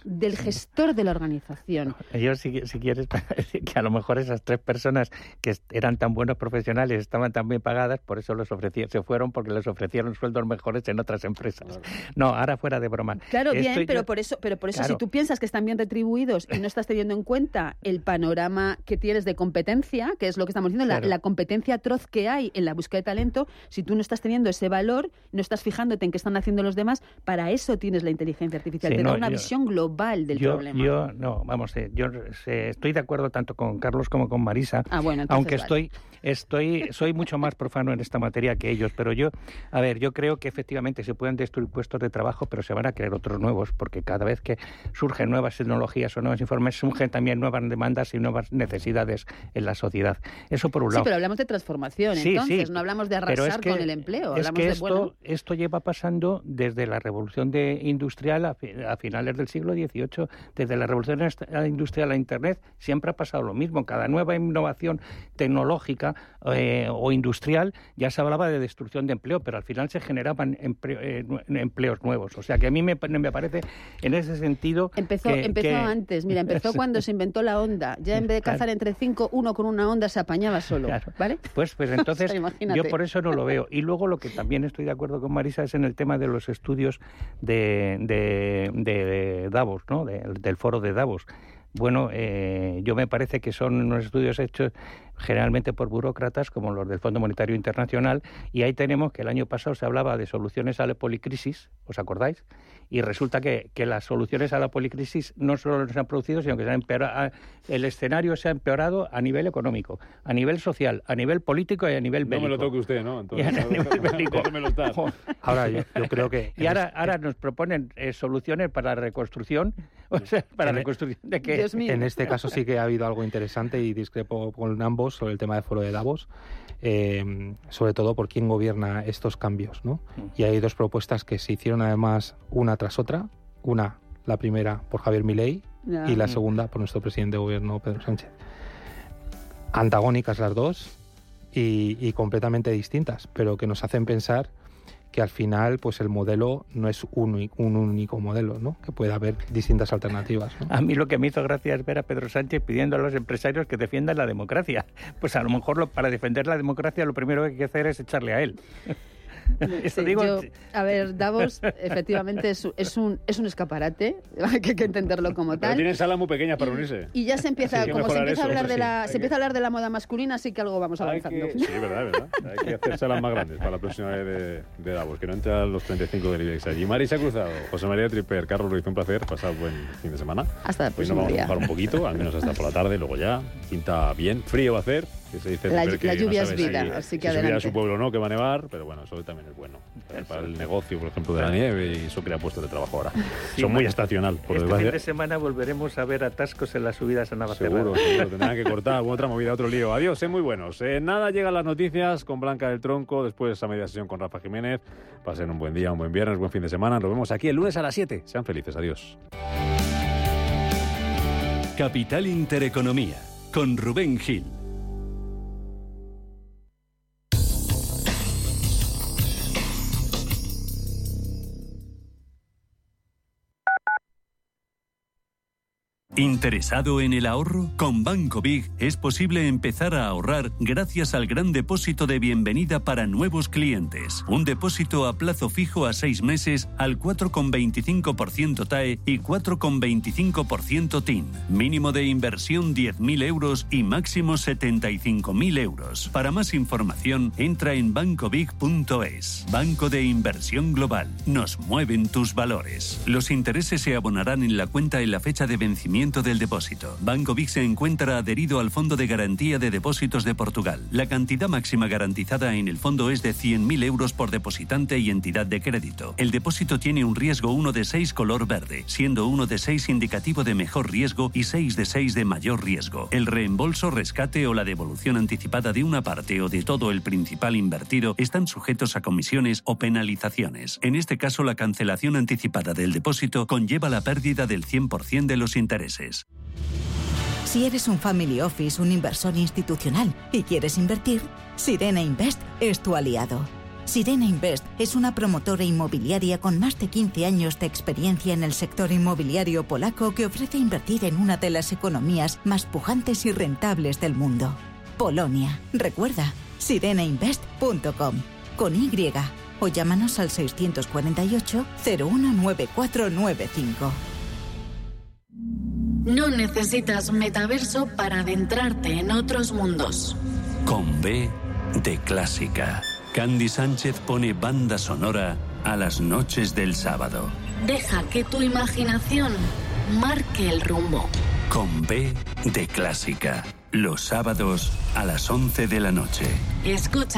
del gestor de la organización.
Yo, si, si quieres, que a lo mejor esas tres personas que eran tan buenos profesionales, estaban tan bien pagadas, por eso los ofrecieron, se fueron porque les ofrecieron sueldos mejores en otras empresas. No, ahora fuera de broma.
Claro, bien, pero por eso, pero por eso si tú piensas que están bien retribuidos y no estás teniendo en cuenta el panorama que tienes de competencia, que es lo que estamos diciendo, la, la competencia atroz que hay en la búsqueda de talento, si tú no estás teniendo ese valor, no estás fijándote en qué están haciendo los demás, para eso tienes la inteligencia artificial, te da una visión global del problema.
Yo, no, vamos, eh, yo estoy de acuerdo tanto con Carlos como con Marisa,
ah, bueno,
aunque estoy, estoy, soy mucho más profano en esta materia que ellos, pero yo, a ver, yo creo que efectivamente se pueden destruir puestos de trabajo, pero se van a crear otros nuevos, porque cada vez que surgen nuevas tecnologías o nuevas informes, surgen también nuevas demandas y nuevas necesidades en la sociedad. Eso por un lado.
Sí, pero hablamos de transformación, entonces, no hablamos de arrasar con el empleo.
Es que esto, esto lleva pasando desde la revolución de industrial a, a finales del siglo XVIII, desde la revolución industrial a Internet, siempre ha pasado lo mismo. Cada nueva innovación tecnológica eh, o industrial ya se hablaba de destrucción de empleo, pero al final se generaban eh, empleos nuevos. O sea que a mí me, me parece en ese sentido.
Empezó, empezó antes, mira, empezó cuando se inventó la onda. Ya en vez de cazar entre cinco, uno con una onda se apañaba solo. ¿Vale?
Pues, pues entonces yo por eso no lo veo. Y luego lo que también estoy de acuerdo con Marisa es en el tema de los estudios de, de Davos, ¿no? del foro de Davos. Bueno, eh, yo me parece que son unos estudios hechos generalmente por burócratas como los del Fondo Monetario Internacional y ahí tenemos que el año pasado se hablaba de soluciones a la policrisis, ¿os acordáis? Y resulta que, que, las soluciones a la policrisis no solo se han producido, sino que se han empeorado, el escenario se ha empeorado a nivel económico, a nivel social, a nivel político y a nivel bélico.
No me lo toque usted, ¿no?
Entonces, a nivel bélico.
ahora yo, creo que...
Y ahora, ahora nos proponen eh, soluciones para la reconstrucción, o sea, para la e- reconstrucción de que...
En este caso sí que ha habido algo interesante y discrepo con ambos sobre el tema del foro de Davos. Eh, sobre todo por quién gobierna estos cambios. ¿no? Mm. Y hay dos propuestas que se hicieron además una tras otra. Una, la primera por Javier Milei y la segunda por nuestro presidente de gobierno, Pedro Sánchez. Antagónicas las dos y, y completamente distintas, pero que nos hacen pensar que al final pues el modelo no es un, un único modelo, ¿no? que puede haber distintas alternativas.
A mí lo que me hizo gracia es ver a Pedro Sánchez pidiendo a los empresarios que defiendan la democracia. Pues a lo mejor para defender la democracia lo primero que hay que hacer es echarle a él.
a ver, Davos efectivamente es, un, es un escaparate, hay que entenderlo como tal.
Pero tienen salas muy pequeñas para unirse.
Y, ya se empieza, como se empieza, a hablar de la, se empieza a hablar de la moda masculina, así que algo vamos avanzando.
sí, verdad, verdad. Hay que hacer salas más grandes para la próxima vez de, de Davos, que no entran los 35 del IBEX allí. Marisa Cruzado, José María Triper, Carlos Ruiz, un placer, pasar buen fin de semana.
Hasta el próximo
Hoy nos
vamos
a bajar un poquito, al menos hasta por la tarde, luego ya, pinta bien, frío va a hacer,
la, lluvia es vida, así que adelante.
a su pueblo no, que va a nevar, pero bueno, eso también es bueno. Para, el negocio, por ejemplo, de la nieve y eso crea puestos de trabajo ahora. Son muy estacional, por
este fin de semana volveremos a ver atascos en las subidas a Navacerrada.
Seguro, seguro, tendrán que cortar otra movida, otro lío. Adiós, sé muy buenos. Eh, nada, llegan las noticias con Blanca del Tronco, después a media sesión con Rafa Jiménez. Pasen un buen día, un buen viernes, buen fin de semana. Nos vemos aquí el lunes a las 7. Sean felices, adiós.
Capital Intereconomía, con Rubén Gil. ¿Interesado en el ahorro? Con Banco Big es posible empezar a ahorrar gracias al gran depósito de bienvenida para nuevos clientes. Un depósito a plazo fijo a seis meses al 4,25% TAE y 4,25% TIN. Mínimo de inversión 10.000 euros y máximo 75.000 euros. Para más información, entra en bancobig.es. Banco de Inversión Global. Nos mueven tus valores. Los intereses se abonarán en la cuenta en la fecha de vencimiento del depósito. Banco Big se encuentra adherido al Fondo de Garantía de Depósitos de Portugal. La cantidad máxima garantizada en el fondo es de 100.000 euros por depositante y entidad de crédito. El depósito tiene un riesgo 1 de 6 color verde, siendo 1 de 6 indicativo de mejor riesgo y 6 de 6 de mayor riesgo. El reembolso, rescate o la devolución anticipada de una parte o de todo el principal invertido están sujetos a comisiones o penalizaciones. En este caso, la cancelación anticipada del depósito conlleva la pérdida del 100% de los intereses.
Si eres un family office, un inversor institucional y quieres invertir, Sirena Invest es tu aliado. Sirena Invest es una promotora inmobiliaria con más de 15 años de experiencia en el sector inmobiliario polaco que ofrece invertir en una de las economías más pujantes y rentables del mundo. Polonia. Recuerda, sirenainvest.com con Y o llámanos al 648 019495.
No necesitas metaverso para adentrarte en otros mundos.
Con B de clásica. Candy Sánchez pone banda sonora a las noches del sábado.
Deja que tu imaginación marque el rumbo.
Con B de clásica. Los sábados a las 11 de la noche.
Escucha